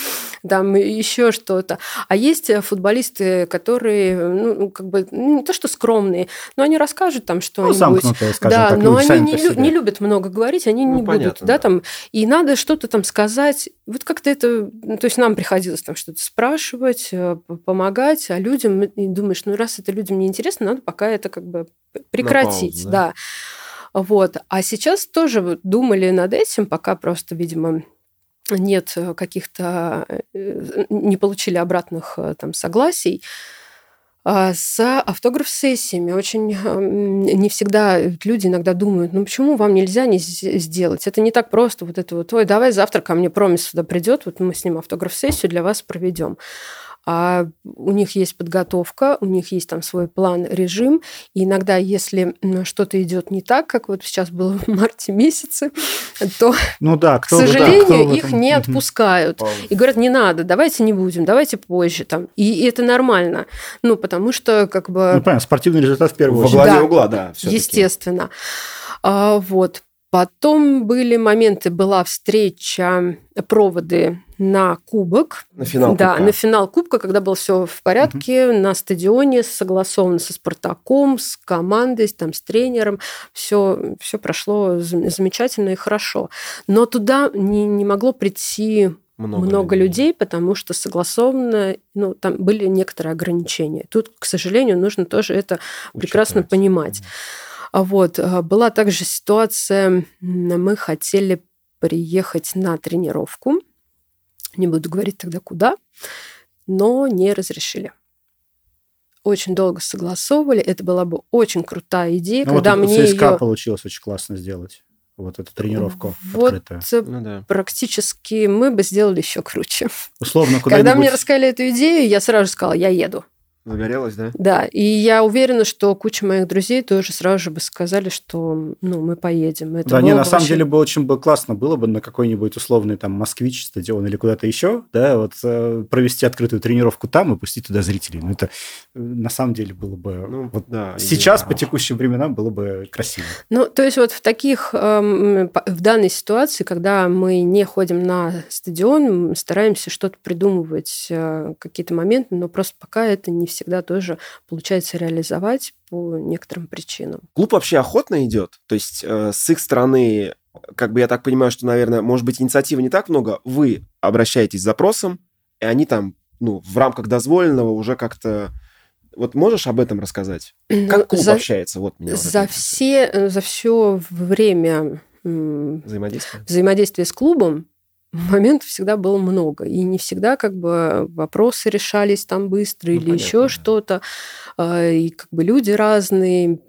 Там еще что-то. А есть футболисты, которые, ну, как бы, ну, не то что скромные, но они расскажут там что-нибудь. Ну, замкнутые, скажем да, так, но они не, лю- не любят много говорить, они ну, не понятно, будут, да, да, там, и надо что-то там сказать. Вот как-то это, ну, то есть нам приходилось там что-то спрашивать, э, помогать, а людям, и думаешь, ну, раз это людям не интересно, надо пока это как бы прекратить, паузу, да. да. Вот. А сейчас тоже думали над этим, пока просто, видимо, нет э, каких-то, э, не получили обратных э, там согласий, а, с автограф-сессиями очень не всегда люди иногда думают, ну почему вам нельзя не сделать? Это не так просто. Вот это вот, ой, давай завтра ко мне Промис сюда придет, вот мы с ним автограф-сессию для вас проведем а у них есть подготовка, у них есть там свой план, режим, и иногда, если что-то идет не так, как вот сейчас было в марте месяце, то, ну да, кто, к сожалению, да, кто их не отпускают. Пауза. и говорят, не надо, давайте не будем, давайте позже там, и, и это нормально, ну потому что как бы ну понятно, спортивный результат в первую очередь, во главе да, угла, да, естественно, а, вот. Потом были моменты, была встреча, проводы на кубок. На финал Да, кубка. на финал кубка, когда было все в порядке, угу. на стадионе, согласовано со Спартаком, с командой, там, с тренером. Все, все прошло замечательно и хорошо. Но туда не, не могло прийти много, много людей. людей, потому что согласованно, ну, там были некоторые ограничения. Тут, к сожалению, нужно тоже это Учитывать. прекрасно понимать. Угу. Вот. А, была также ситуация, мы хотели приехать на тренировку, не буду говорить тогда куда, но не разрешили. Очень долго согласовывали, это была бы очень крутая идея, ну, когда вот мне ЦСКА ее... получилось очень классно сделать вот эту тренировку вот открытую. Ну, да. практически мы бы сделали еще круче. Условно, куда Когда мне рассказали эту идею, я сразу сказала, я еду. Загорелась, да? Да, и я уверена, что куча моих друзей тоже сразу же бы сказали, что ну, мы поедем. Это да, не, на самом деле бы очень бы классно было бы на какой-нибудь условный там москвич стадион или куда-то еще, да, вот э, провести открытую тренировку там и пустить туда зрителей. Ну, это э, на самом деле было бы... Ну, вот да, сейчас, по текущим временам, было бы красиво. Ну, то есть вот в таких, э, в данной ситуации, когда мы не ходим на стадион, стараемся что-то придумывать, э, какие-то моменты, но просто пока это не всегда тоже получается реализовать по некоторым причинам. Клуб вообще охотно идет? То есть э, с их стороны, как бы я так понимаю, что, наверное, может быть, инициативы не так много, вы обращаетесь с запросом, и они там, ну, в рамках дозволенного уже как-то вот можешь об этом рассказать? Ну, как клуб за, общается? Вот меня за, все, за все время взаимодействия, взаимодействия с клубом, моментов всегда было много. И не всегда как бы вопросы решались там быстро ну, или понятно, еще да. что-то. А, и как бы люди разные.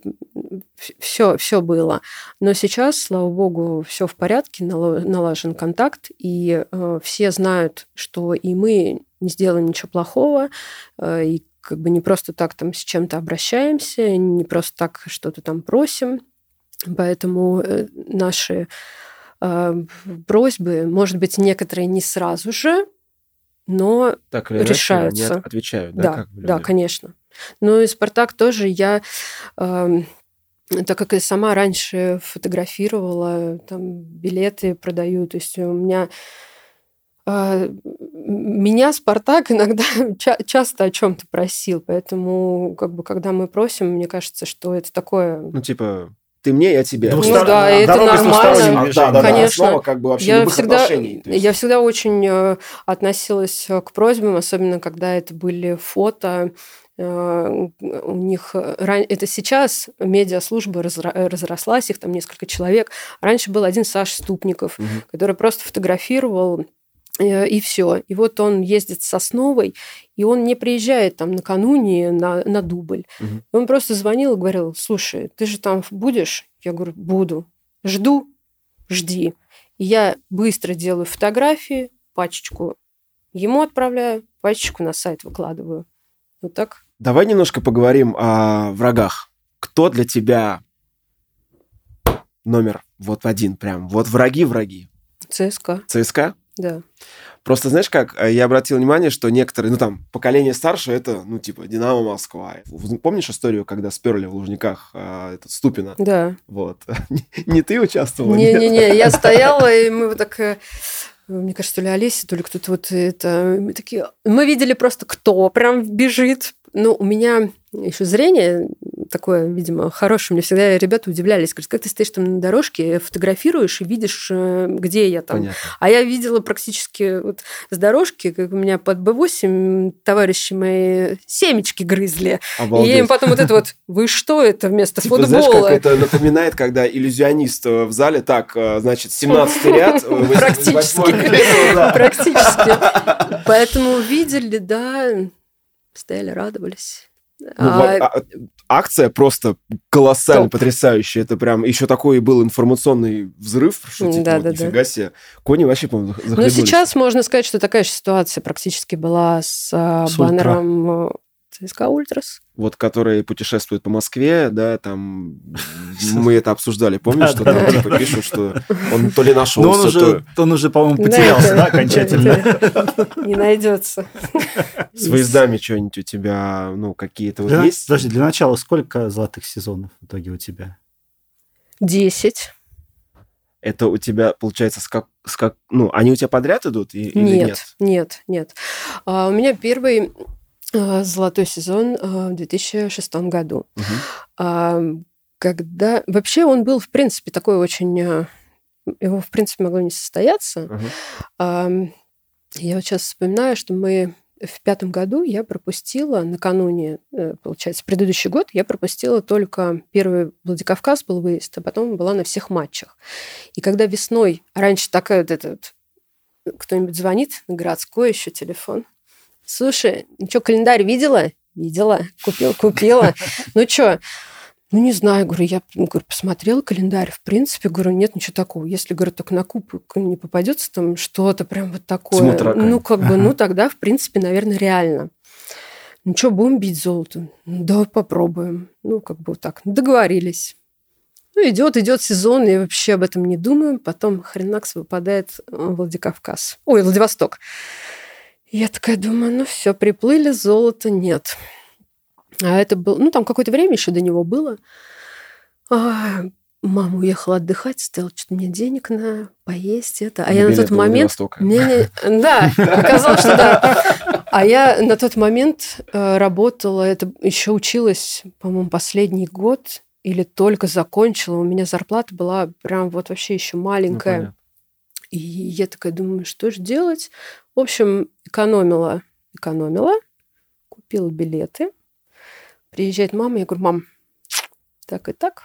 Все, все было. Но сейчас, слава богу, все в порядке, налажен контакт, и э, все знают, что и мы не сделаем ничего плохого, э, и как бы не просто так там с чем-то обращаемся, не просто так что-то там просим. Поэтому э, наши просьбы, может быть, некоторые не сразу же, но так или решаются. Они отвечают, да? Да, как да, конечно. Ну и Спартак тоже я, э, так как я сама раньше фотографировала, там билеты продаю, то есть у меня э, меня Спартак иногда ча- часто о чем-то просил, поэтому как бы когда мы просим, мне кажется, что это такое. Ну типа ты мне, я тебе. Ну да, это нормально. Да, да, Конечно. Основа как бы вообще я всегда, отношений. Я всегда очень э, относилась к просьбам, особенно когда это были фото. Э, у них это сейчас медиаслужба разрослась, их там несколько человек. Раньше был один Саша Ступников, угу. который просто фотографировал Э, и все. И вот он ездит с Сосновой, и он не приезжает там накануне на, на дубль. Угу. Он просто звонил и говорил, слушай, ты же там будешь? Я говорю, буду. Жду, жди. И я быстро делаю фотографии, пачечку ему отправляю, пачечку на сайт выкладываю. Вот так. Давай немножко поговорим о врагах. Кто для тебя номер вот один прям? Вот враги-враги. ЦСКА. ЦСКА? Да. Просто знаешь как, э, я обратил внимание, что некоторые, ну там, поколение старше, это, ну типа, Динамо Москва. Помнишь историю, когда сперли в Лужниках а, этот Ступина? Да. Вот. Не ты участвовала? Не-не-не, я стояла, и мы вот так э, мне кажется, то ли Олеся, то ли кто-то вот это... Мы такие... Мы видели просто, кто прям бежит. Ну, у меня еще зрение такое, видимо, хорошее. Мне всегда ребята удивлялись. Говорят, как ты стоишь там на дорожке, фотографируешь и видишь, э, где я там. Понятно. А я видела практически вот с дорожки, как у меня под Б8 товарищи мои семечки грызли. Обалдеть. И я им потом вот это вот, вы что это вместо типа, футбола? Знаешь, как это напоминает, когда иллюзионист э, в зале, так, э, значит, 17 ряд. Практически. Практически. Поэтому видели, да, стояли, радовались. Ну, а... А, акция просто колоссально Топ. потрясающая. Это прям еще такой был информационный взрыв, что типа, да, вот, да, нифига да. себе. Кони вообще, по-моему, Но сейчас можно сказать, что такая же ситуация практически была с, а, с баннером ЦСКА Ультрас. Вот, которые путешествуют по Москве, да, там мы это обсуждали, помнишь, что там типа пишут, что он то ли нашелся, он уже, он уже, по-моему, потерялся, да, окончательно. Не найдется. С выездами что-нибудь у тебя, ну, какие-то вот есть? Подожди, для начала сколько золотых сезонов в итоге у тебя? Десять. Это у тебя, получается, с как, с как, ну, они у тебя подряд идут или нет? Нет, нет, нет. А, у меня первый золотой сезон э, в 2006 году. Угу. Когда вообще он был, в принципе, такой очень... Э, его, в принципе, могло не состояться. Угу. Я вот сейчас вспоминаю, что мы в пятом году я пропустила накануне, получается, предыдущий год я пропустила только первый Владикавказ был выезд, а потом была на всех матчах. И когда весной, раньше такая вот этот кто-нибудь звонит городской еще телефон, Слушай, ну что, календарь видела? Видела. Купил, купила. Ну что, ну, не знаю, говорю, я говорю, посмотрела календарь, в принципе, говорю, нет ничего такого. Если, говорю, только на куб не попадется там что-то прям вот такое, ну, как бы, ну, тогда, в принципе, наверное, реально. Ну, что, будем бить золото? Ну, давай попробуем. Ну, как бы вот так, договорились. Ну, идет, идет сезон, и вообще об этом не думаем. Потом хренакс выпадает Владикавказ. Ой, Владивосток. Я такая думаю, ну все, приплыли, золота нет. А это был, ну там какое-то время еще до него было. А, мама уехала отдыхать, стала что-то мне денег на поесть это. А я на тот момент... Не, не, да, оказалось, что да. А я на тот момент э, работала, это еще училась, по-моему, последний год или только закончила. У меня зарплата была прям вот вообще еще маленькая. И я такая думаю, что же делать? В общем, экономила, экономила, купила билеты. Приезжает мама, я говорю, мам, так и так.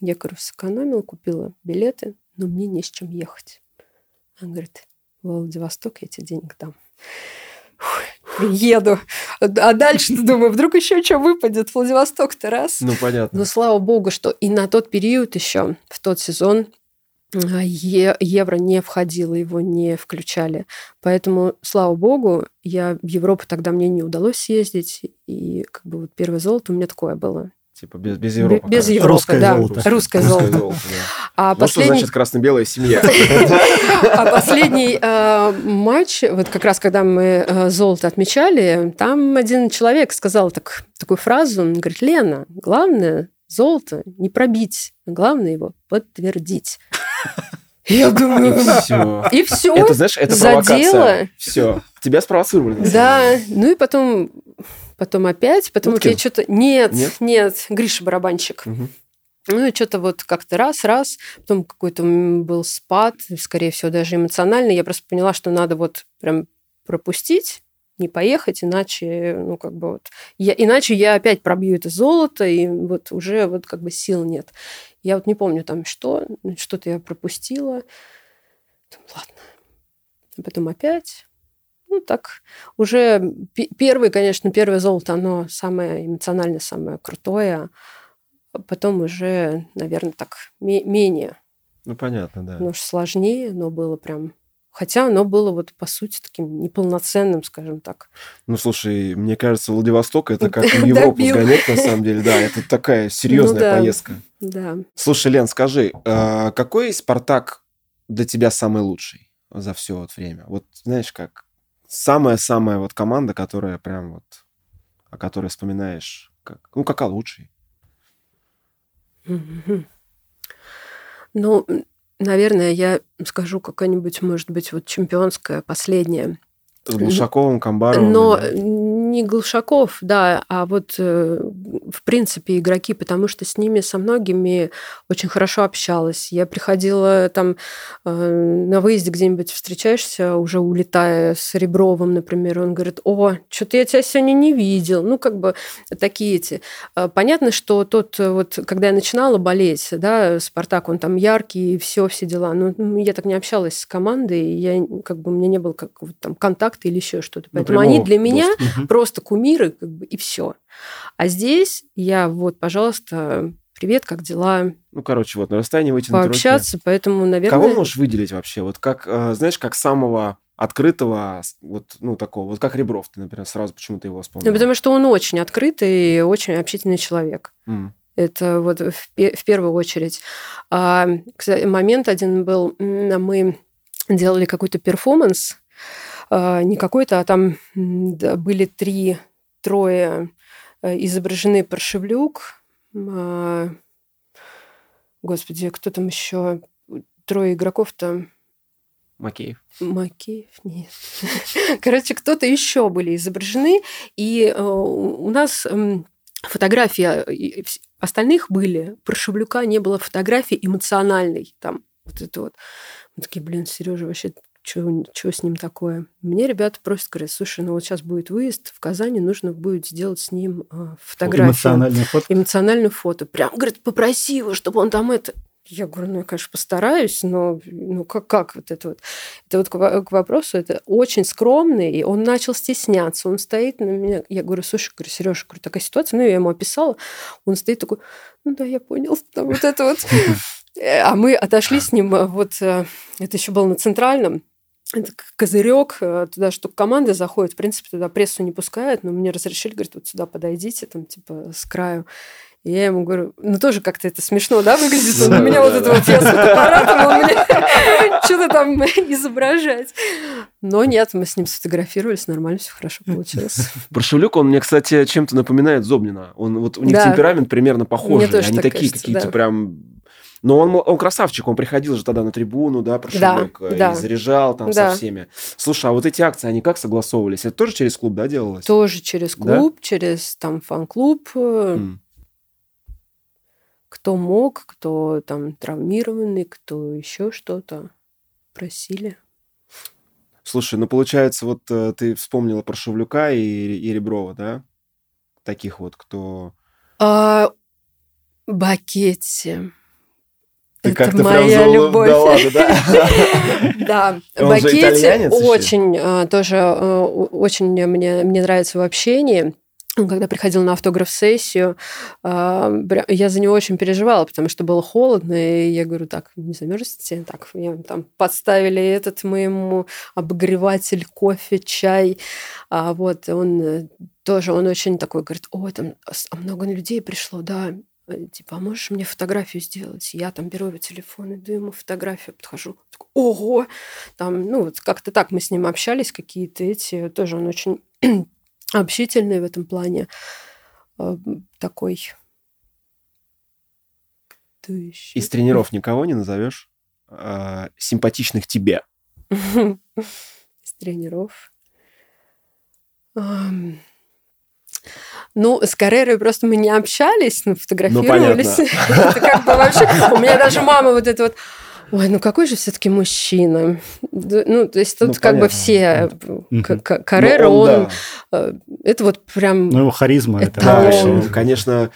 Я, говорю, сэкономила, купила билеты. но мне не с чем ехать. Он говорит, в Владивосток я тебе денег дам. еду. А дальше, думаю, вдруг еще что выпадет. Владивосток-то раз. Ну, понятно. Но слава богу, что и на тот период еще, в тот сезон, евро не входило, его не включали. Поэтому, слава богу, я в Европу тогда мне не удалось съездить. И как бы вот первое золото у меня такое было. Типа без, без Европы. Без Европы, Русское да. Золото. Русское золото. золото да. А вот последний... что значит красно-белая семья. А последний э, матч, вот как раз когда мы э, золото отмечали, там один человек сказал так, такую фразу, он говорит, Лена, главное золото не пробить, главное его подтвердить. Я думаю, и все. И все. Это, знаешь, это задело. Все. Тебя спровоцировали. Да. Ну и потом, потом опять, потом вот я что-то... Нет, нет, нет, Гриша барабанщик. Угу. Ну и что-то вот как-то раз, раз, потом какой-то был спад, скорее всего, даже эмоциональный. Я просто поняла, что надо вот прям пропустить, не поехать, иначе, ну, как бы вот, я, иначе я опять пробью это золото, и вот уже вот как бы сил нет. Я вот не помню там что, что-то я пропустила. Думаю, ладно. А потом опять. Ну, так, уже первый, конечно, первое золото, оно самое эмоциональное, самое крутое. А потом уже, наверное, так менее. Ну, понятно, да. Потому что сложнее, но было прям Хотя оно было вот по сути таким неполноценным, скажем так. Ну, слушай, мне кажется, Владивосток это как в Европу сгонять, на самом деле. Да, это такая серьезная ну, да. поездка. Да. Слушай, Лен, скажи, а какой Спартак для тебя самый лучший за все вот время? Вот знаешь, как самая-самая вот команда, которая прям вот, о которой вспоминаешь, как, ну, какая лучший? Ну, Наверное, я скажу какая-нибудь, может быть, вот чемпионская последняя. С Глушаковым, Камбаровым? Но не Глушаков, да, а вот э, в принципе игроки, потому что с ними со многими очень хорошо общалась. Я приходила там э, на выезде где-нибудь встречаешься, уже улетая с Ребровым, например, он говорит, о, что-то я тебя сегодня не видел. Ну, как бы такие эти. Э, понятно, что тот вот, когда я начинала болеть, да, Спартак, он там яркий, и все, все дела. Но я так не общалась с командой, я как бы у меня не было как вот, там контакта или еще что-то. Поэтому они для меня просто кумиры, как бы, и все. А здесь я вот, пожалуйста, привет, как дела? Ну, короче, вот на расстоянии вытянуть Пообщаться, руки. поэтому, наверное... Кого можешь выделить вообще? Вот как, э, знаешь, как самого открытого, вот, ну, такого, вот как Ребров, ты, например, сразу почему-то его вспомнил. Ну, потому что он очень открытый и очень общительный человек. Mm. Это вот в, в первую очередь. А, кстати, момент один был, мы делали какой-то перформанс, не какой-то, а там были три, трое э, изображены Паршевлюк, а, господи, кто там еще, трое игроков-то, Макеев. Макеев, нет. Короче, кто-то еще были изображены, и э, у нас фотографии остальных были, про Шевлюка не было фотографии эмоциональной, там вот это вот. Мы такие, блин, Сережа вообще что с ним такое? Мне ребята просят, говорят, слушай, ну вот сейчас будет выезд в Казани, нужно будет сделать с ним а, фотографию. Эмоциональное фото? Эмоциональное фото. Прям, говорит, попроси его, чтобы он там это... Я говорю, ну, я, конечно, постараюсь, но ну, как, как вот это вот? Это вот к, к вопросу, это очень скромный, и он начал стесняться, он стоит на меня, я говорю, слушай, говорю, Сережа, говорю, такая ситуация, ну, я ему описала, он стоит такой, ну, да, я понял, там вот это вот. Э, а мы отошли с ним, вот, э, это еще было на Центральном, это козырек, э, туда что команда заходит, в принципе, туда прессу не пускают, но мне разрешили, говорят, вот сюда подойдите, там, типа, с краю. И я ему говорю, ну тоже как-то это смешно, да, выглядит? Он у меня вот это вот, я с фотоаппаратом, он мне что-то там изображать. Но нет, мы с ним сфотографировались, нормально, все хорошо получилось. Паршевлюк, он мне, кстати, чем-то напоминает Зобнина. Он вот у них темперамент примерно похожий. Они такие какие-то прям но он, он красавчик, он приходил же тогда на трибуну, да, прошибок, да, да. и заряжал там да. со всеми. Слушай, а вот эти акции, они как согласовывались? Это тоже через клуб, да, делалось? Тоже через клуб, да? через там фан-клуб. Mm. Кто мог, кто там травмированный, кто еще что-то просили. Слушай, ну получается, вот э, ты вспомнила про Шевлюка и, и Реброва, да? Таких вот, кто... А, Бакетти. Ты это моя любовь. Да, ладно, да. да. Бакетти очень э, тоже э, очень мне, мне нравится в общении когда приходил на автограф-сессию, а, я за него очень переживала, потому что было холодно, и я говорю, так, не замерзните? Так, я там подставили этот моему обогреватель, кофе, чай. А вот он э, тоже, он очень такой, говорит, о, там много людей пришло, да, э, типа, а можешь мне фотографию сделать? Я там беру его телефон, иду ему фотографию, подхожу, такой, ого! Там, ну, вот как-то так мы с ним общались, какие-то эти, тоже он очень общительный в этом плане, э, такой. Из тренеров никого не назовешь а, симпатичных тебе? Из тренеров. Ну, с Каррерой просто мы не общались, но фотографировались. Ну, это как бы вообще... У меня даже мама вот это вот... Ой, ну какой же все-таки мужчина? Ну, то есть тут ну, как понятно. бы все... Каррера, ну, он... он да. Э, это вот прям... Ну, его харизма. Это, да, конечно,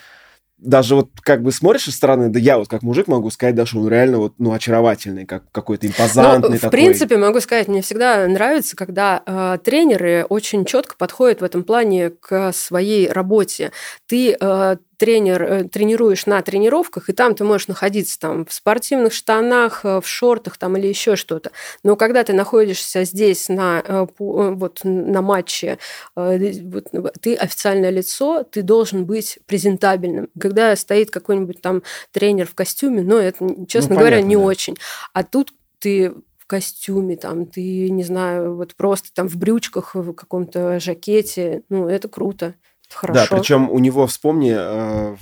даже вот как бы смотришь со стороны, да я вот как мужик могу сказать, да, что он реально вот, ну, очаровательный, как какой-то импозантный ну, в такой. принципе, могу сказать, мне всегда нравится, когда э, тренеры очень четко подходят в этом плане к своей работе. Ты э, тренер, э, тренируешь на тренировках, и там ты можешь находиться там в спортивных штанах, э, в шортах там или еще что-то. Но когда ты находишься здесь на, э, вот, на матче, ты официальное лицо, ты должен быть презентабельным. Когда стоит какой-нибудь там тренер в костюме, ну, это, честно ну, говоря, понятно, не да. очень. А тут ты в костюме, там, ты, не знаю, вот просто там в брючках, в каком-то жакете, ну, это круто. Хорошо. Да, причем у него, вспомни, э,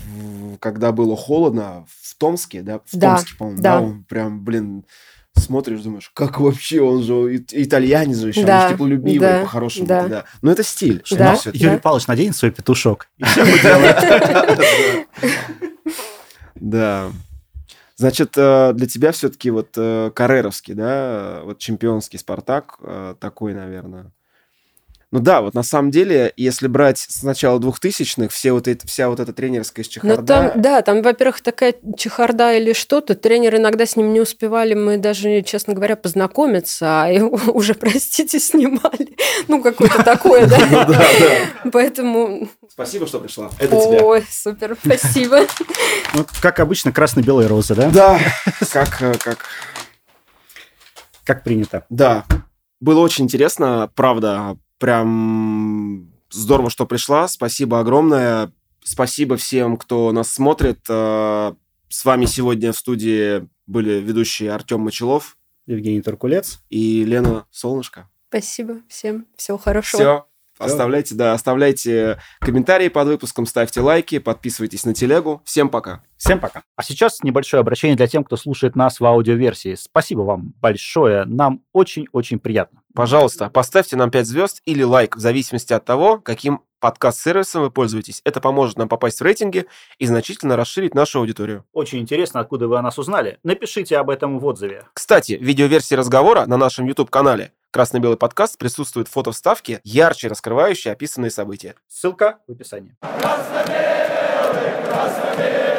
когда было холодно в Томске, да, в да, Томске, по-моему, да. да, он прям, блин, смотришь, думаешь, как вообще, он же итальянец же еще, да, он же теплолюбивый, да, по-хорошему. Да. да. Но это стиль. Да, да. Юрий Павлович наденет свой петушок. Да. Значит, э, для тебя все-таки вот э, кареровский, да, вот чемпионский Спартак такой, наверное, ну да, вот на самом деле, если брать с начала двухтысячных, все вот эти, вся вот эта тренерская чехарда... Ну, там, да, там, во-первых, такая чехарда или что-то, тренеры иногда с ним не успевали, мы даже, честно говоря, познакомиться, а его уже, простите, снимали. Ну, какое-то такое, да? Ну да. Поэтому... Спасибо, что пришла. Это тебе. Ой, супер, спасибо. Ну, как обычно, красно-белые розы, да? Да, как... Как... Как принято. Да. Было очень интересно, правда, Прям здорово, что пришла. Спасибо огромное. Спасибо всем, кто нас смотрит. Э, с вами сегодня в студии были ведущие Артем Мочелов, Евгений Туркулец и Лена Солнышко. Спасибо всем. Всего хорошего. Все. Оставляйте, да, оставляйте комментарии под выпуском, ставьте лайки, подписывайтесь на телегу. Всем пока. Всем пока. А сейчас небольшое обращение для тех, кто слушает нас в аудиоверсии. Спасибо вам большое. Нам очень-очень приятно. Пожалуйста, поставьте нам 5 звезд или лайк, в зависимости от того, каким подкаст-сервисом вы пользуетесь. Это поможет нам попасть в рейтинги и значительно расширить нашу аудиторию. Очень интересно, откуда вы о нас узнали. Напишите об этом в отзыве. Кстати, в видеоверсии разговора на нашем YouTube-канале Красно-белый подкаст присутствует фото вставки, ярче раскрывающие описанные события. Ссылка в описании. Красно-белый, красно-белый,